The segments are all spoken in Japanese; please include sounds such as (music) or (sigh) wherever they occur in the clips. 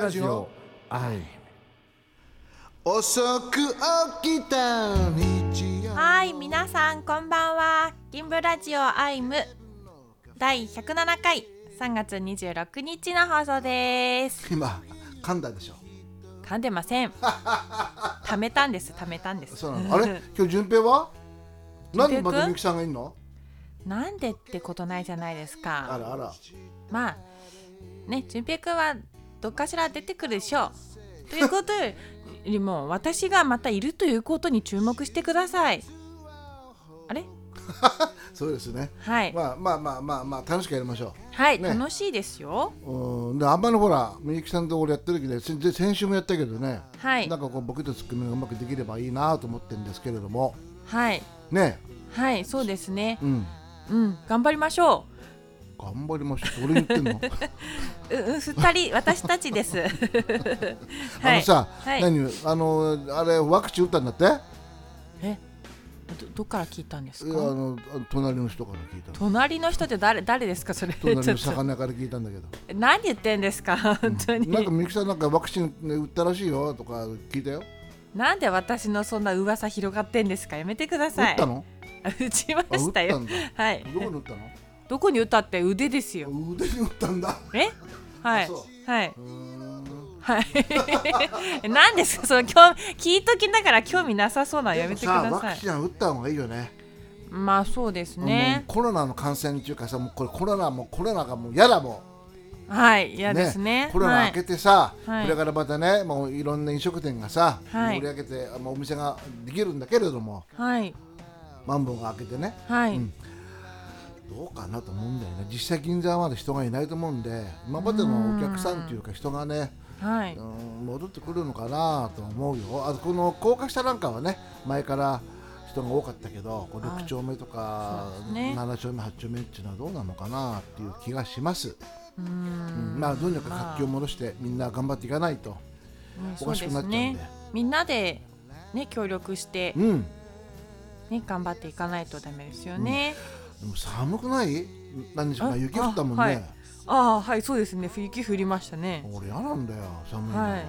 ラジオアイ遅く起きた日曜。はい、皆さんこんばんは。銀ブラジオアイム。第107回。3月26日の放送です。今噛んだでしょ。噛んでません。(laughs) 貯めたんです、貯めたんです。そうなの。あれ？今日順平は？なんでまたみゆきさんがいんの？なんでってことないじゃないですあからあら。まあね、淳平くんはどっかしら出てくるでしょう。ということよりも私がまたいるということに注目してください。あれ？(laughs) そうですね。はい、まあまあまあまあまあ楽しくやりましょはい、ね。楽しいですよ。ううん。であんまりほらみゆきさんと俺やってる時で先で先週もやったけどね。はい。なんかこうボケとツッコミがうまくできればいいなと思ってるんですけれども。はい、ね。はい、そうですね。うん。うん、頑張りましょ頑張りましょう俺言ってんの？(laughs) う。う、う、二人、私たちです。(laughs) あのさ、はい何？あのあれワクチン打ったんだって？え、ど、どっから聞いたんですあか。のあの隣の人から聞いたの隣の人って誰、誰ですか、それ。隣の魚から聞いたんだけどと何言ってんですか、本当に。なんかみゆきさんなんかワクチン、ね、打ったらしいよとか聞いたよなんで私のそんな噂広がってんですか、やめてくだ打さい。ったの打ちましたよはい。どこに打ったのどこに打ったって腕ですよ。腕に打ったんだえ？はいそ。はい。はい。(laughs) 何ですか、その興味、聞いときながら興味なさそうなのやめてくださいワクチ。ンは打った方がいいよねまあ、そうですね。コロナの感染っていうかさもうこれコロナもうコロナがもう嫌だもはい、嫌んですね。コロナはい明けてさ、はいこれからまたねもういろんな飲食店がさ、はい盛り上げてもうお店ができるんだけれどもはい。マンボウが明けてねはい。うんどうかなと思うんだよね。実際銀座はまだ人がいないと思うんで今までのお客さんっていうか人がねはい。うん戻ってくるのかなと思うよ。あとこの高架下なんかはね前から人が多かったけどこうはい6丁目とか、そうですね。7丁目8丁目っていうのはどうなのかなっていう気がします、ううん。んまあどうにか活気を戻してみんな頑張っていかないと、うんおかしくなっちゃうんで。ね。みんなでね協力してうん。ね頑張っていかないとダメですよね。でも寒くない？何日か？あ雪降ったもんね、あはい。ああはいそうですね。雪降りましたね。俺嫌なんだよ寒いの、は。い。うん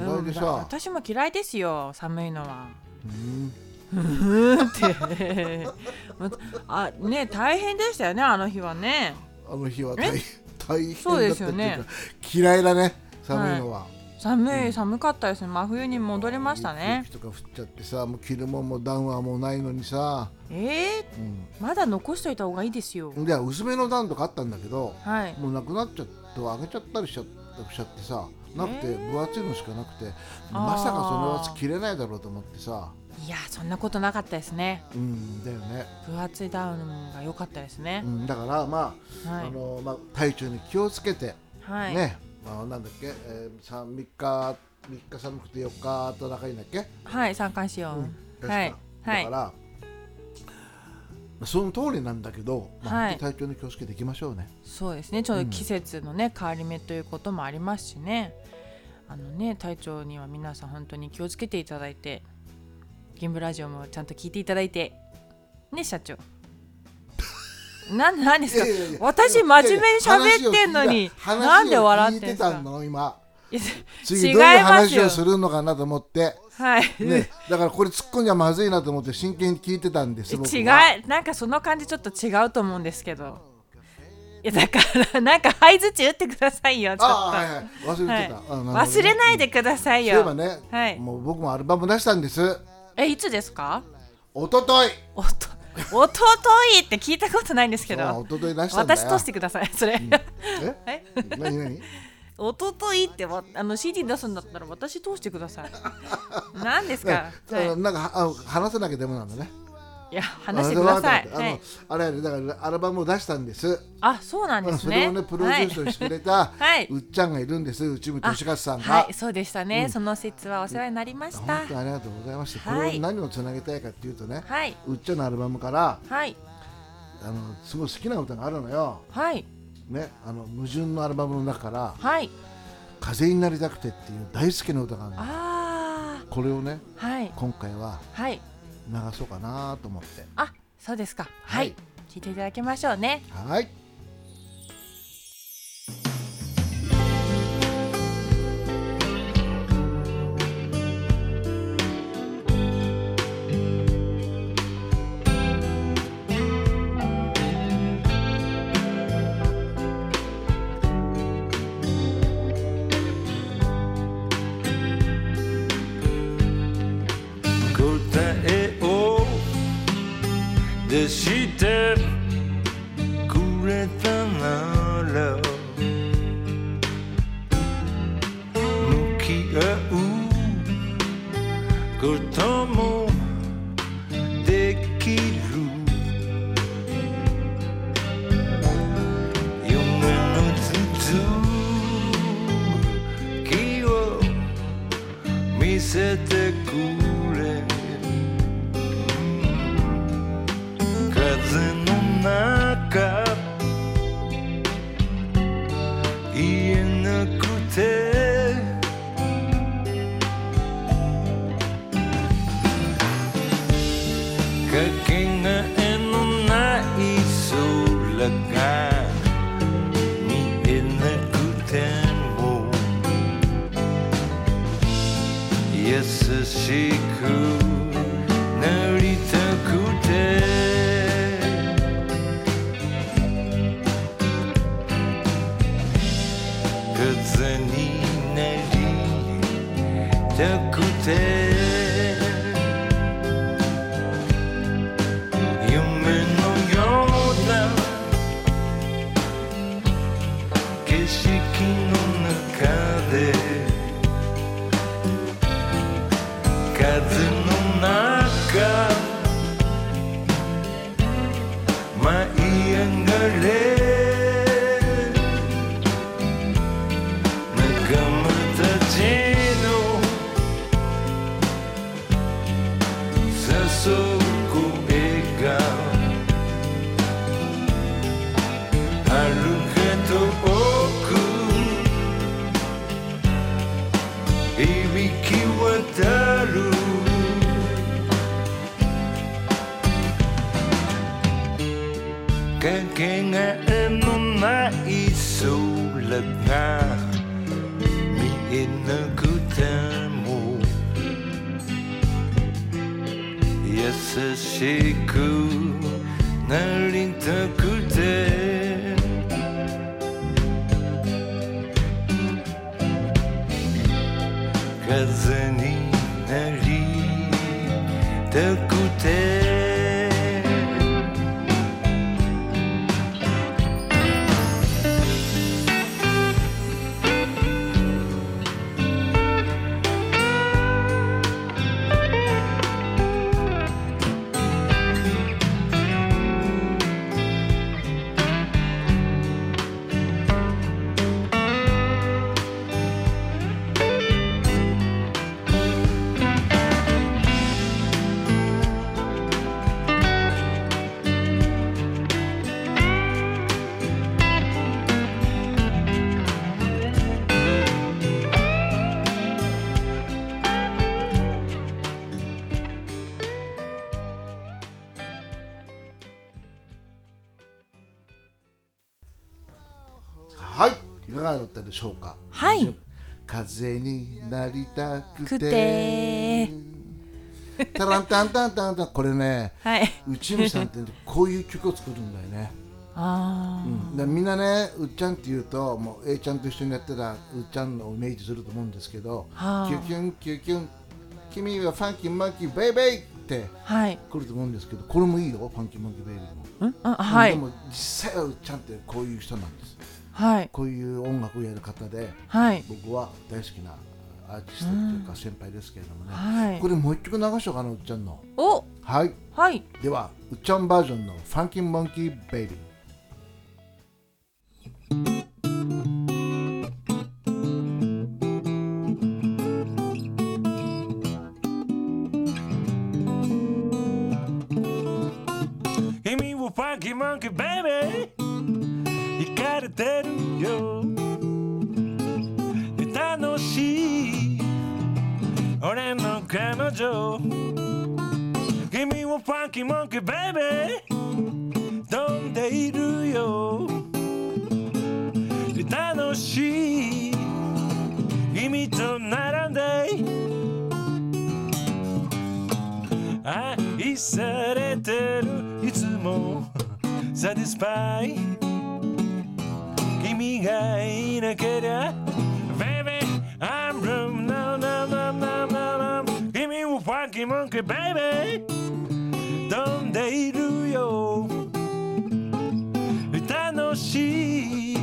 嫌いでさ、私も嫌いですよ寒いのは。うん。うんって。(laughs) あね大変でしたよねあの日はね。あの日は大大変そうですよね。嫌いだね寒いのは、寒い寒かったですね真冬に戻りましたね。雪とか降っちゃってさもう着るもんもダウンはもうないのにさ、えー、まだ残しといた方がいいですよう。ん、で薄めのダウンとかあったんだけどはい。もうなくなっちゃって上げちゃったりしちゃしちゃってさなくてえー？分厚いのしかなくて、まさかそのやつ着れないだろうと思ってさいやそんなことなかったですね。うんだよね、分厚いダウンが良かったですねう。ん、だからまあ,、はいあのまあ体調に気をつけて、はい。ね、まあ、なんだっけ、えー、3, 3日三日寒くて4日暖かいんだっけ？はい、三寒四温。はい。はいだから、。まあその通りなんだけど、まあはい体調に気をつけていきましょうね。そうですね。ちょうど季節のね、変わり目ということもありますしね。あのね、体調には皆さん本当に気をつけていただいて、ゲームラジオもちゃんと聞いていただいて、ね、社長。なんなんですか？いやいやいや私真面目に喋ってんのになんで笑ってんす今。いや次どういう違いますよ。話をするのかなと思って、はい、ね、だからこれ突っ込んじゃまずいなと思って真剣に聞いてたんです僕違は。いなんかその感じちょっと違うと思うんですけど。いやだから (laughs) なんか相づち打ってくださいよちょっと、ああはいはい。忘れてた、はい。あなるほどね。忘れないでくださいよ。そういえばね、はい。もう僕もアルバム出したんです。えいつですか？一昨日おとおとといって聞いたことないんですけど。そう一昨日出した私通してください。それ、え？え何？何？おとといってわあの CD 出すんだったら私通してください。何ですか、ねはい、なんかあ話さなきゃダメなんだねいや話してください。あの、はい、あれあれだからアルバムを出したんです。あそうなんですね。それをねプロデュースをしてくれた、はい。うっちゃんがいるんです。内海俊勝さんが、はい。そうでしたね、その説はお世話になりました。本当にありがとうございました、はい。これを何をつなげたいかっていうとね、はい。うっちゃんのアルバムからはい。あのすごい好きな歌があるのよ、はい。ね、あの矛盾のアルバムの中からはい「風になりたくて」っていう大好きな歌があるの。あこれをねあはい。今回ははい流そうかなと思って。あそうですか。は、はいい。聞いていただきましょうね。はい that she did. りたしくなりたくはい。いかがだったでしょうか？はい。風になりたくくて。てタランタンタンタンタン。これねはい。内海さんってこういう曲を作るんだよね、あうん、でみんなねうっちゃんって言うともう A ちゃんと一緒にやってたうっちゃんのイメージすると思うんですけどはあ。キュキュンキュキュン君はファンキーマンキーベイベイってあはい。来ると思うんですけどこれもいいよファンキーマンキーベイベイも。ん？あはい。でも実際はうっちゃんってこういう人なんですはい。こういう音楽をやる方ではい。僕は大好きなアーティストっていうか先輩ですけれどもね、はい。これもう一曲流しようかなうっちゃんの。おはい。はい。ではうっちゃんバージョンの「ファンキーモンキーベイビー」俺の彼女。君はファンキーモンキーベイベー飛んでいるよ。楽しい。君と並んで。愛されてる。いつも。サティスパイ君がいなけりゃ。Baby I'm room no no ンキーモンキーベイベー飛んでいるよ。楽しい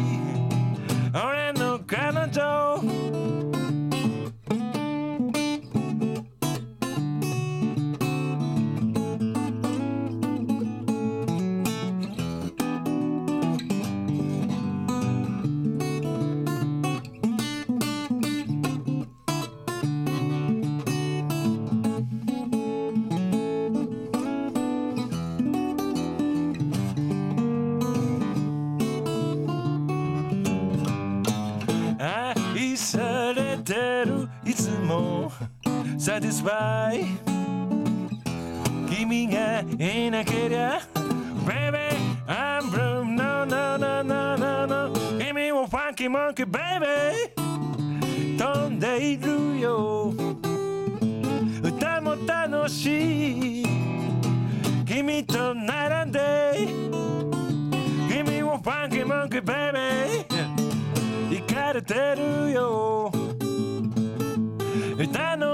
俺の彼女。Satisfy 君がいなけりゃ Baby I'm blue No no no no no no 君も Funky Monkey Baby 飛んでいるよ歌も楽しい君と並んで君も Funky Monkey Baby 行かれてるよ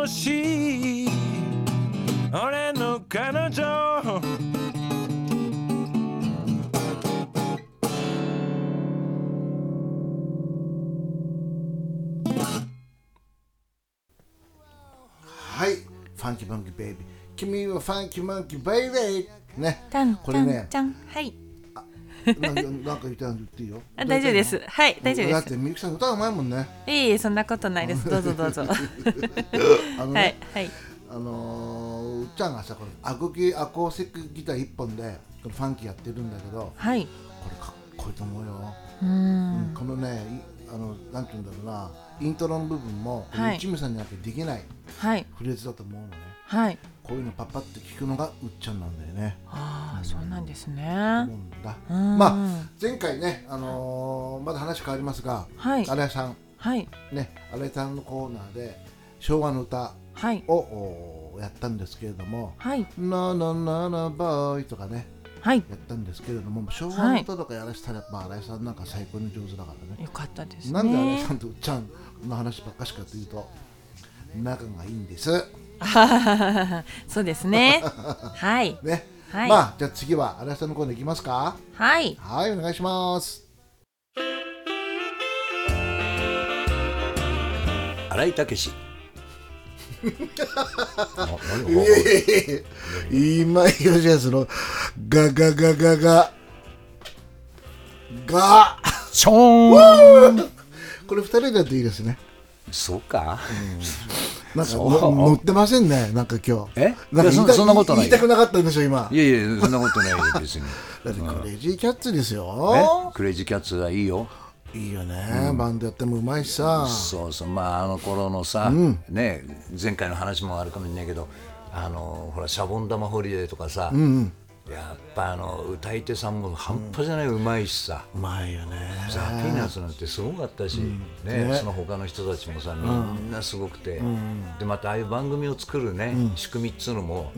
楽しい。俺の彼女。はい。ファンキーマンキーベイビー君はファンキーマンキーベイビーねこれね。ちゃんはいなんかなんか言って言っていいよ。あ大丈夫です。はい大丈夫です。だってみゆきさん歌うまいもんね。いえいえそんなことないです。どうぞどうぞ。は (laughs) あのいね、はいあのーうっちゃんがさこのアコギアコースティックギター一本でファンキーやってるんだけどはい。これかっこいいと思うよ、うーん。このねいあのなんて言うんだろうな。イントロの部分も、こはい。れ一味さんになってできないはい。フレーズだと思うのね。はいこういうのパッパって聞くのがうっちゃんなんだよね。ああそうなんですね。思うんまあ前回ね、あのーまだ話変わりますが、はい。新井さん。はい。ね新井さんのコーナーで昭和の歌はい。をおやったんですけれどもはい「ななななバーイ」とかねはい。やったんですけれども昭和の歌とかやらせたらやっぱ新井さんなんか最高に上手だからね。よかったですね。なんで新井さんとうっちゃんの話ばっかしかというと仲がいいんです (laughs) そうですね。(laughs) はい。ね、はい。まあじゃあ次は新井さんのコーナーいきますか？はい。はいお願いします。新井武史。(laughs) いがやいやいや今よじゃそのガガガガガ。ガ。ちょーんこれ二人でやっていいですね。そうかなんか乗ってませんねなんか今日。え？なそそんなことない言いたくなかったんでしょ今。いやいやそんなことないよ別に (laughs) だってクレイジーキャッツですえ？よクレイジーキャッツはいいよ。いいよね、バンドやってもうまいしさ。そうそう。まああの頃のさ、ね前回の話もあるかもしれないけどあのほらシャボン玉ホリデーとかさ、やっぱあの歌い手さんも半端じゃないうまいしさ、うまいよね。ザ・ピーナッツなんてすごかったし、ねね。その他の人たちもさみんなすごくて、でまたああいう番組を作るね、仕組みっつうのも、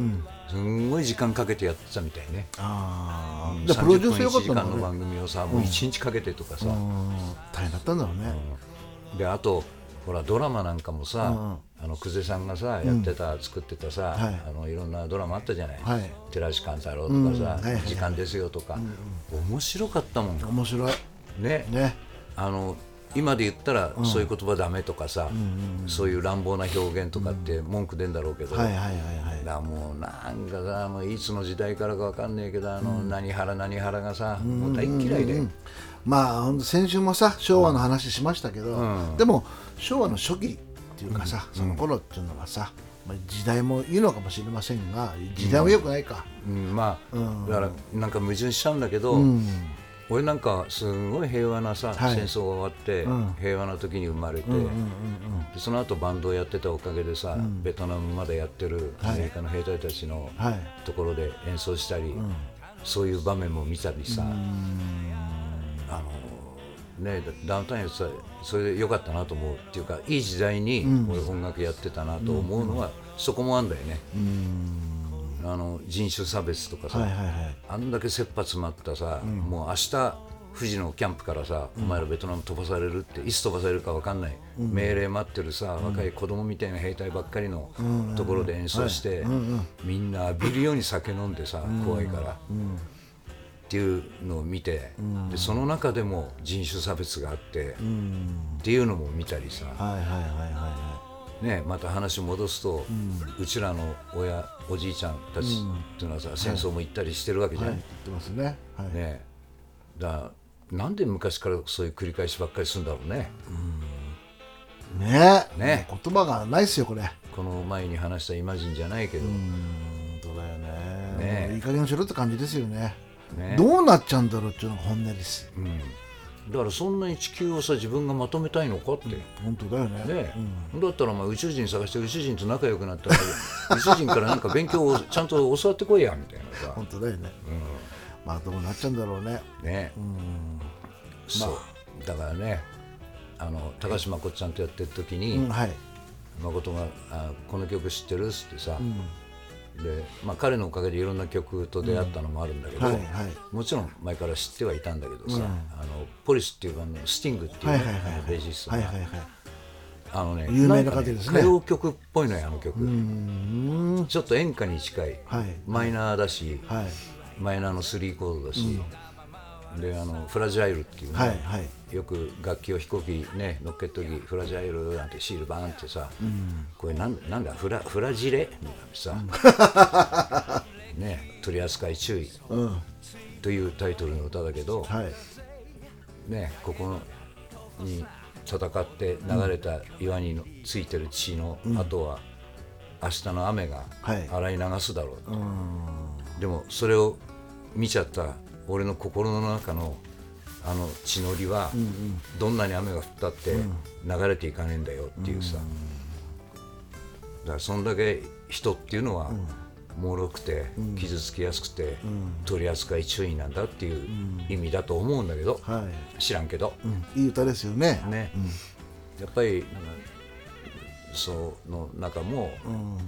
すんごい時間かけてやってたみたいね。ああ30じゃあプロデュースよか分1時間のったんだね番組をさ、もう1日かけてとかさ、大変だったんだろうね、であとほらドラマなんかもさ、あの久世さんがさやってた、作ってたさ、はい。あのいろんなドラマあったじゃない「はい。寺石貫太郎」とかさ、時間ですよ」とか、面白かったもん。面白い。ね。ね。あの今で言ったら、そういう言葉ダメとかさ、そういう乱暴な表現とかって文句出んだろうけど、はいはいはいはい。だもうなんかさもういつの時代からかわかんないけどあの、何原何原がさ、もう大っ嫌いで、まあ先週もさ昭和の話しましたけど、でも昭和の初期っていうかさ、その頃っていうのはさ、まあ、時代もいいのかもしれませんが時代は良くないか、うん、まあ、だからなんか矛盾しちゃうんだけど、俺なんかすごい平和なさ、はい。戦争が終わって、平和な時に生まれて、でその後バンドをやってたおかげでさ、ベトナムまでやってるアメリカの兵隊たちのはい。ところで演奏したり、そういう場面も見たりさ、あのねダウンタウンやってたそれで良かったなと思うっていうかいい時代に俺音楽やってたなと思うのは、そこもあんだよね。あの人種差別とかさ、はいはいはい。あんだけ切羽詰まったさ、もう明日富士のキャンプからさ、お前らベトナム飛ばされるっていつ飛ばされるか分かんない、命令待ってるさ、若い子供みたいな兵隊ばっかりのところで演奏して、みんな浴びるように酒飲んでさ、怖いから、っていうのを見て、でその中でも人種差別があって、っていうのも見たりさ、はいはいはいはね、また話戻すと、うちらの親おじいちゃんたちっていうのはさ、戦争も行ったりしてるわけじゃん、い。はい言ってますね。はい、ね。だなんで昔からそういう繰り返しばっかりするんだろうね。ね。ね。言葉がないっすよこれ。この前に話したイマジンじゃないけど、本当だよね。ね。いい加減にしろって感じですよねね。どうなっちゃうんだろうっていうのが本音です。うん。だからそんなに地球をさ自分がまとめたいのかって、本当だよね。ねだったらお前宇宙人探して宇宙人と仲良くなったら (laughs) 宇宙人からなんか勉強をちゃんと教わってこいやみたいなさ。本当だよね、まあどうなっちゃうんだろうね。ね、そう。だからねあの高島こっちゃんとやってる時に、うんはい。誠があ「この曲知ってる?」っつってさ、でまあ、彼のおかげでいろんな曲と出会ったのもあるんだけど、はいはい。もちろん前から知ってはいたんだけどさ、あのポリスっていうバンドのスティングっていう、ねはいはいはいあのベーシストが、はいはいはい。あのね有名な方ですね。歌謡曲っぽいのよあの曲。ちょっと演歌に近い、はい。マイナーだし、はい。マイナーの3コードだし、であのフラジャイルっていうね、はいはい。よく楽器を飛行機ね乗っけときフラジャイルなんてシールバーンってさ、これなんなんだフラフラジレ？みたいなさ、(laughs) ね取り扱い注意。うん。というタイトルの歌だけど、はい。ねここに戦って流れた岩にのついてる血の後は、明日の雨がはい。洗い流すだろう、でもそれを見ちゃった俺の心の中のあの血のりは、どんなに雨が降ったって流れていかねえんだよっていうさ、だからそんだけ人っていうのは、脆くて傷つきやすくて、取り扱い注意なんだっていう意味だと思うんだけど、は知らんけど、いいい歌ですよね。ね、やっぱりその中も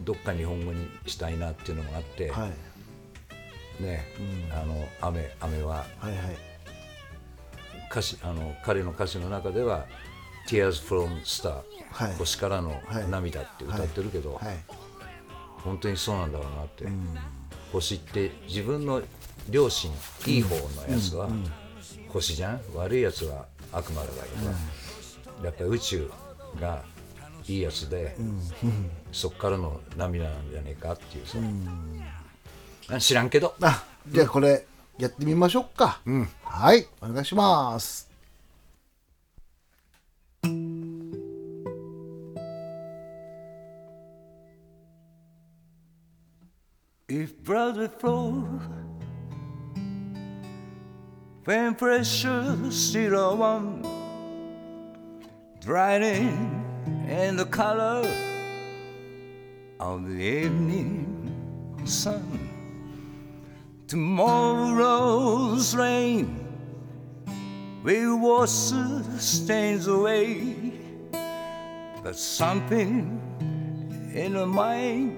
どっか日本語にしたいなっていうのがあって、はいね、あの雨雨は。はいはい。歌詞あの彼の歌詞の中では「Tears from Star、はい。星からのはい。涙」って歌ってるけど、はい。本当にそうなんだろうなって、星って自分の両親いい方のやつは星じゃん？悪いやつは悪魔だから。さ、やっぱり宇宙がいいやつで、そっからの涙なんじゃねえかっていうさ、あ知らんけどあじゃあこれやってみましょうか、はいお願いします If will flow when precious still one drying in the color of the evening sun tomorrow's rain will wash the stains away but something in the mind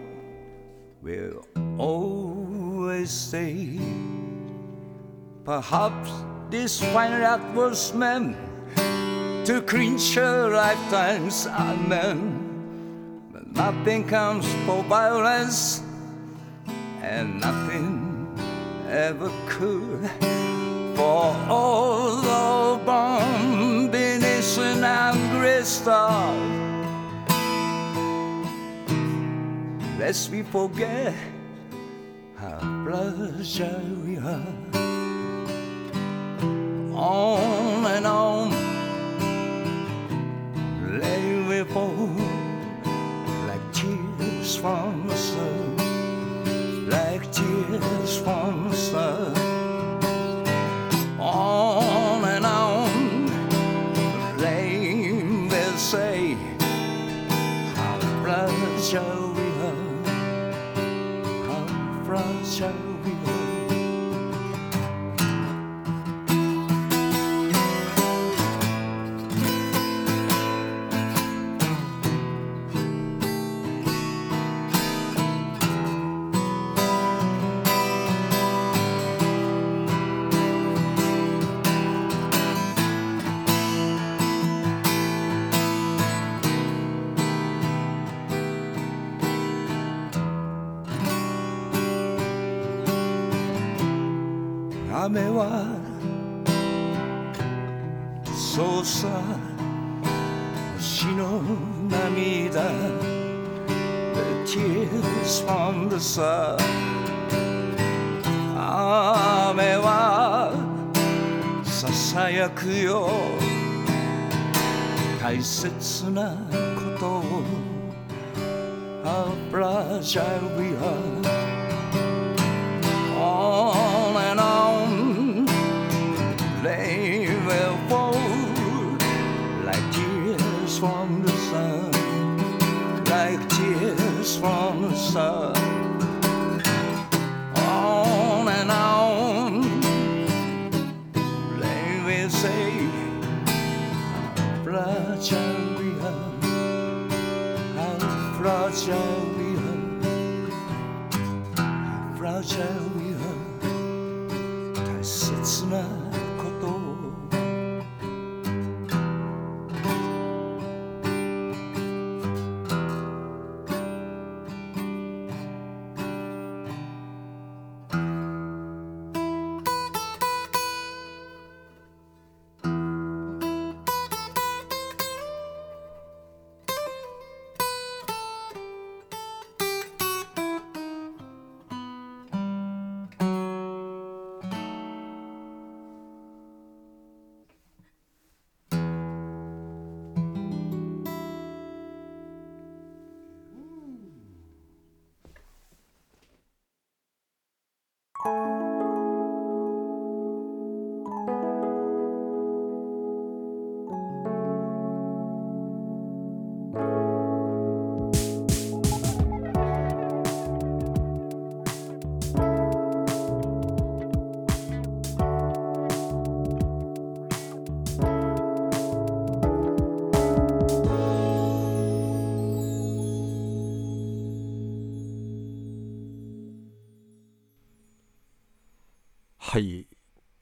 will always stay. Perhaps this final act was meant to clinch her lifetime's amen. But nothing comes for violence, and nothing ever could. For all the bomb beneath an angry star. lest we forget how fragile we are. On and on, we fall like tears from the sun, just one sun. On and on, rain they say, how bright shall we love, how bright shall we love. 約よ大切なことを How fragile we are On and on. They will fall Like tears from the sun Like tears from the sun. fragile we are, how fragile we are, how fragile we are. 大切なこ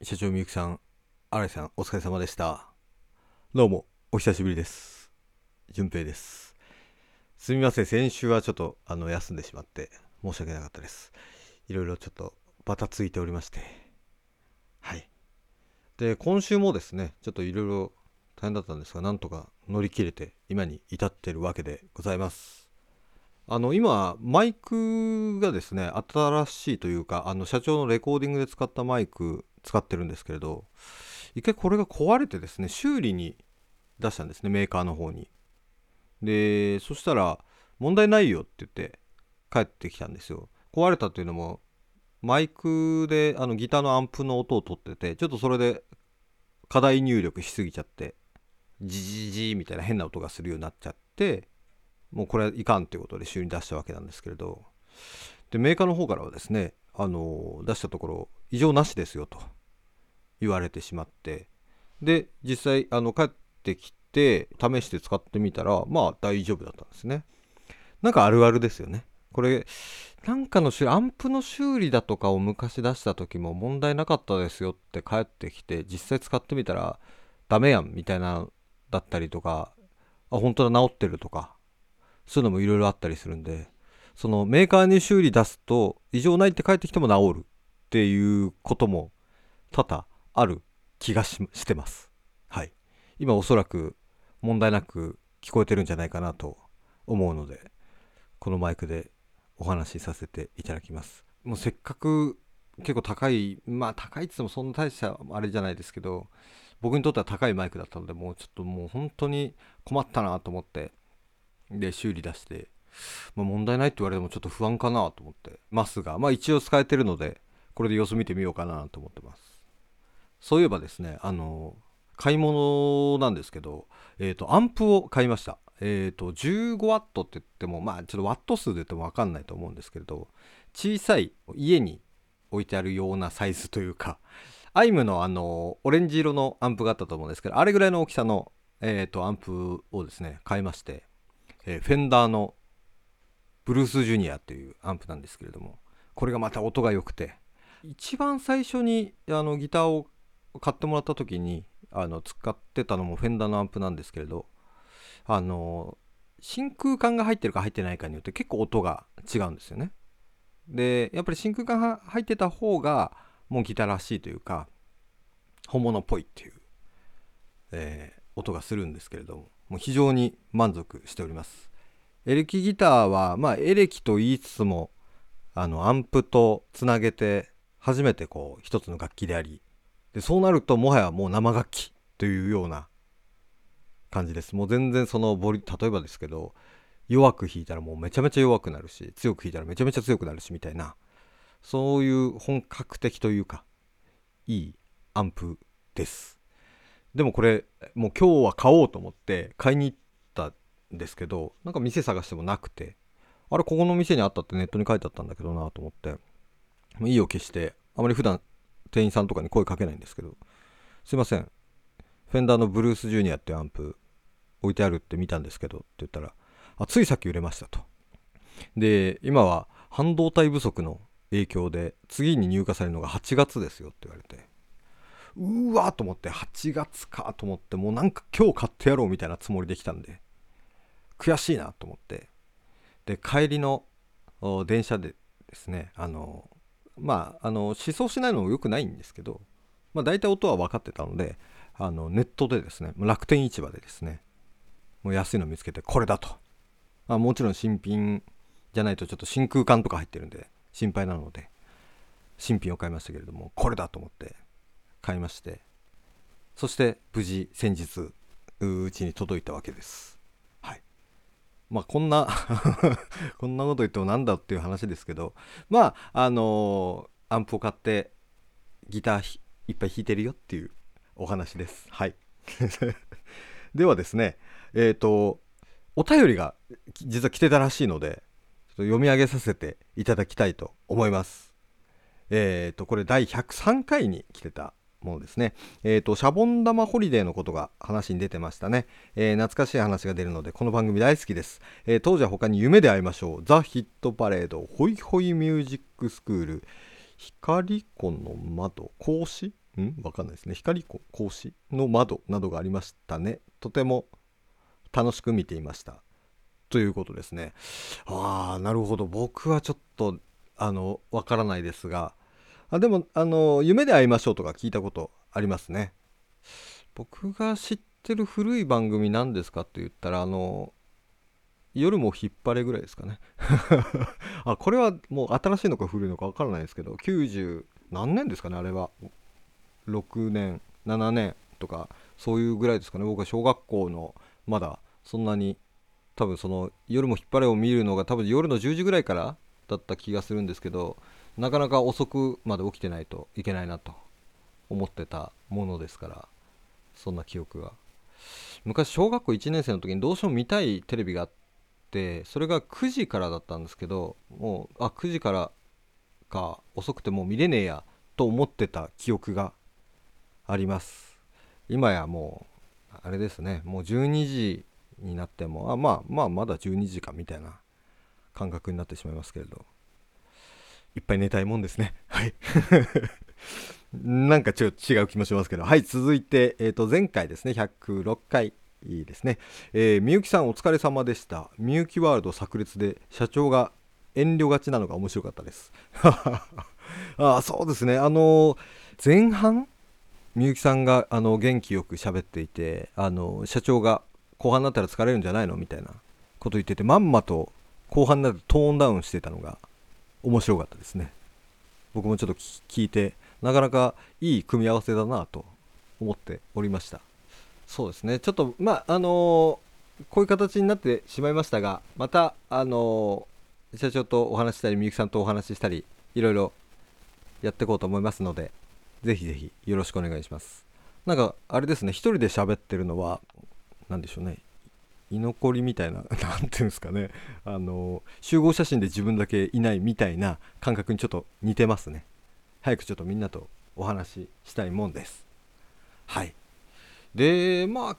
社長みゆきさん新井さんお疲れ様でした。どうもお久しぶりです。順平です。すみません先週はちょっとあの休んでしまって申し訳なかったです。いろいろちょっとバタついておりまして。はい。で今週もですねちょっといろいろ大変だったんですがなんとか乗り切れて今に至ってるわけでございます。あの今マイクがですね新しいというかあの社長のレコーディングで使ったマイク使ってるんですけれど一回これが壊れてですね修理に出したんですねメーカーの方に。でそしたら問題ないよって言って帰ってきたんですよ。壊れたっていうのもマイクであのギターのアンプの音を取っててちょっとそれで課題入力しすぎちゃってジジジみたいな変な音がするようになっちゃってもうこれはいかんっていうことで修理出したわけなんですけれど。でメーカーの方からはですねあの出したところ異常なしですよと言われてしまって。で実際あの帰ってきて試して使ってみたらまあ大丈夫だったんですね。なんかあるあるですよね。これなんかの修理アンプの修理だとかを昔出した時も問題なかったですよって帰ってきて実際使ってみたらダメやんみたいなだったりとかあ本当だ治ってるとかそういうのもいろいろあったりするんでそのメーカーに修理出すと異常ないって帰ってきても治るっていうことも多々ある気がししてます。はい。今おそらく問題なく聞こえてるんじゃないかなと思うのでこのマイクでお話しさせていただきます。もうせっかく結構高いまあ高いっつってもそんな大したあれじゃないですけど僕にとっては高いマイクだったのでもうちょっともう本当に困ったなと思ってで修理出して、まあ、問題ないって言われてもちょっと不安かなと思ってますがまあ一応使えてるのでこれで様子見てみようかなと思ってます。そういえばですねあの買い物なんですけど、えー、とアンプを買いました。えっ、と 15W って言ってもまあちょっとワット数で言っても分かんないと思うんですけれど小さい家に置いてあるようなサイズというか (laughs) アイムのあのオレンジ色のアンプがあったと思うんですけどあれぐらいの大きさの、えー、とアンプをですね買いましてえーフェンダーのブルースジュニアというアンプなんですけれどもこれがまた音が良くて一番最初にあのギターを買ってもらった時にあの使ってたのもフェンダーのアンプなんですけれどあの真空管が入ってるか入ってないかによって結構音が違うんですよね。でやっぱり真空管が入ってた方がもうギターらしいというか本物っぽいっていう、えー音がするんですけれども。もう非常に満足しております。エレキギターはまあエレキと言いつつもあのアンプとつなげて初めてこう一つの楽器でありでそうなるともはやもう生楽器というような感じです。もう全然そのボリ例えばですけど弱く弾いたらもうめちゃめちゃ弱くなるし強く弾いたらめちゃめちゃ強くなるしみたいなそういう本格的というかいいアンプです。でもこれもう今日は買おうと思って買いに行ったんですけどなんか店探してもなくてあれここの店にあったってネットに書いてあったんだけどなと思ってもう意を決してあまり普段店員さんとかに声かけないんですけどすいません。フェンダーのブルースジュニアっていうアンプ置いてあるって見たんですけどって言ったらあついさっき売れましたと。で今は半導体不足の影響で次に入荷されるのが8月ですよって言われて。うわーと思って8月かと思ってもうなんか今日買ってやろうみたいなつもりできたんで悔しいなと思って。で帰りの電車でですねあのまああの思想しないのも良くないんですけど、まあ、大体音は分かってたのであのネットでですね楽天市場でですねもう安いの見つけてこれだと、まあ、もちろん新品じゃないとちょっと真空管とか入ってるんで心配なので新品を買いましたけれどもこれだと思って。買いましてそして無事先日うちに届いたわけです。はい。まあこんな (laughs) こんなこと言ってもなんだっていう話ですけどまああのーアンプを買ってギターひいっぱい弾いてるよっていうお話です。はい。(laughs) ではですねえっ、とお便りが実は来てたらしいのでちょっと読み上げさせていただきたいと思います。えっ、とこれ第103回に来てたものですね。えっ、と、シャボン玉ホリデーのことが話に出てましたね。えー懐かしい話が出るので、この番組大好きです。えー当時は他に夢で会いましょう。ザ・ヒットパレード、ホイホイミュージックスクール、光子の窓、格子？ん？わかんないですね。光子、格子の窓などがありましたね。とても楽しく見ていました。ということですね。ああ、なるほど。僕はちょっと、あの、わからないですが、あでも、あの、夢で会いましょうとか聞いたことありますね。僕が知ってる古い番組なんですかって言ったら、あの、夜も引っ張れぐらいですかね。(laughs) あ、これはもう新しいのか古いのかわからないですけど、90何年ですかね、あれは。6年、7年とか、そういうぐらいですかね。僕は小学校の、まだそんなに、多分その夜も引っ張れを見るのが多分夜の10時ぐらいからだった気がするんですけど、なかなか遅くまで起きてないといけないなと思ってたものですからそんな記憶が。昔小学校1年生の時にどうしても見たいテレビがあってそれが9時からだったんですけどもうあ9時からか遅くてもう見れねえやと思ってた記憶があります。今やもうあれですね。もう12時になってもあまあまあまだ12時かみたいな感覚になってしまいますけれど。いっぱい寝たいもんですね。(laughs) はい。(laughs) なんかちょっと違う気もしますけど。はい、続いて、えー、と前回ですね、106回ですね。えみゆきさんお疲れ様でした。みゆきワールド炸裂で社長が遠慮がちなのが面白かったです。(laughs) あそうですね。あの前半？みゆきさんがあの元気よく喋っていてあの社長が後半になったら疲れるんじゃないの？みたいなこと言っててまんまと後半になるとトーンダウンしてたのが面白かったですね。僕もちょっと聞いてなかなかいい組み合わせだなと思っておりました。そうですね。ちょっとまああのーこういう形になってしまいましたがまたあのー社長とお話ししたりみゆきさんとお話ししたりいろいろやっていこうと思いますのでぜひぜひよろしくお願いします。なんかあれですね。一人で喋ってるのは何でしょうね。居残りみたいな (laughs) なんていうんですかね。あの集合写真で自分だけいないみたいな感覚にちょっと似てますね。早くちょっとみんなとお話ししたいもんです。はい。でまあ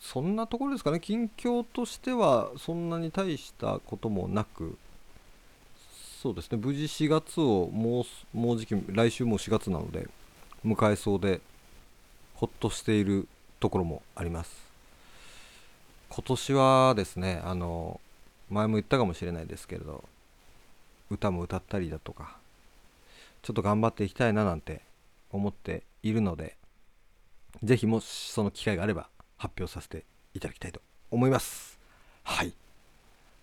そんなところですかね。近況としてはそんなに大したこともなくそうですね。無事4月をもうもうじき来週も4月なので迎えそうでほっとしているところもあります。今年はですねあの前も言ったかもしれないですけれど歌も歌ったりだとかちょっと頑張っていきたいななんて思っているのでぜひもしその機会があれば発表させていただきたいと思います。はい。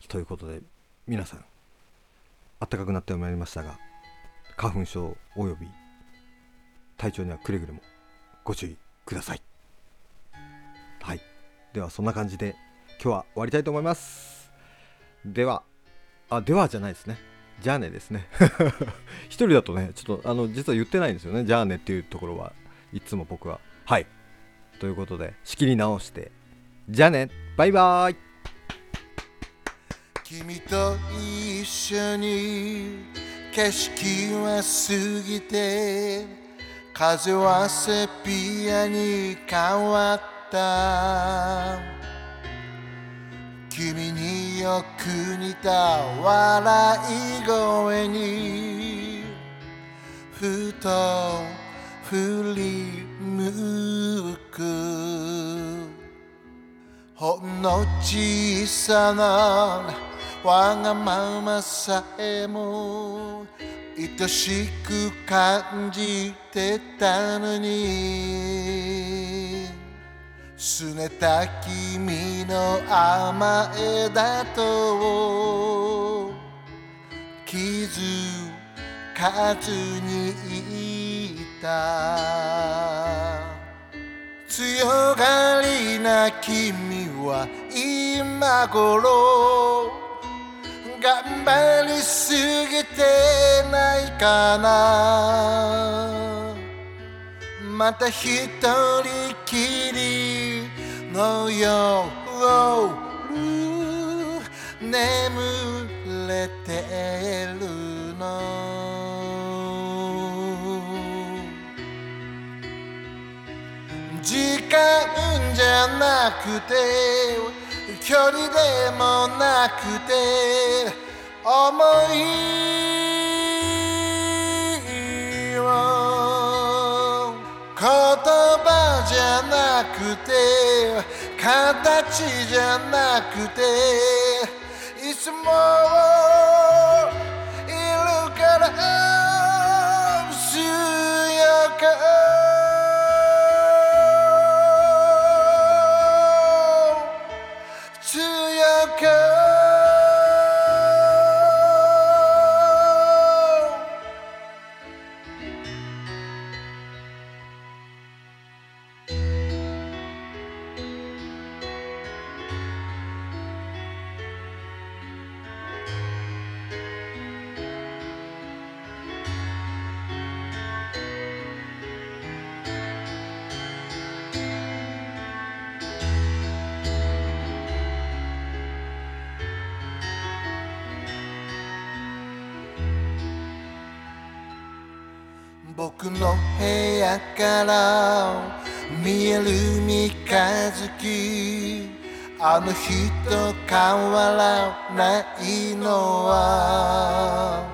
ということで皆さん暖かくなってまいりましたが花粉症および体調にはくれぐれもご注意ください。ではそんな感じで今日は終わりたいと思います。ではあではじゃないですね。じゃあねですね。(laughs) 一人だとねちょっとあの実は言ってないんですよね。じゃあねっていうところはいつも僕は。はい。ということで仕切り直してじゃあね。バイバーイ。君と一緒に景色は過ぎて風はセピアに変わってた。君によく似た笑い声にふと振り向く。ほんの小さなわがままさえも愛しく感じてたのに。拗ねた君の甘えだと気づかずにいた強がりな君は今頃頑張りすぎてないかな。また一人きりの夜眠れてるの。時間じゃなくて距離でもなくて思い言葉じゃなくて形じゃなくていつも僕の部屋から見える三日月。あの日と変わらないのは。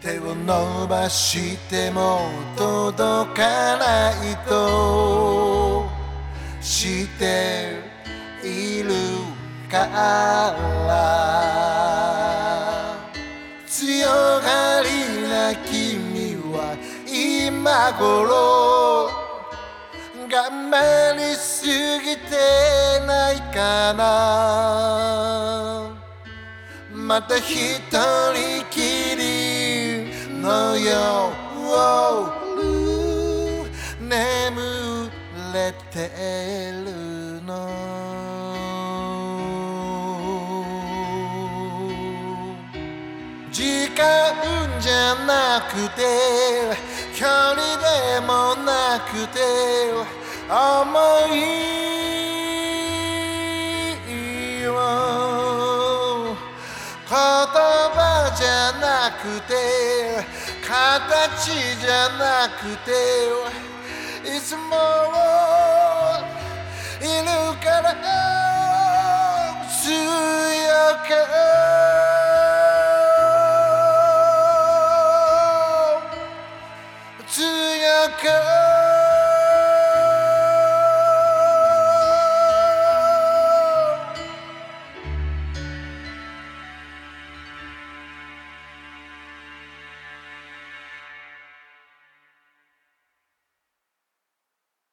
手を伸ばしても届かないと。しているから。強が今頃頑張りすぎてないかな。また一人きりの夜眠れてるの。時間じゃなくて距離でもなくて思いを言葉じゃなくて形じゃなくていつもいるから強く。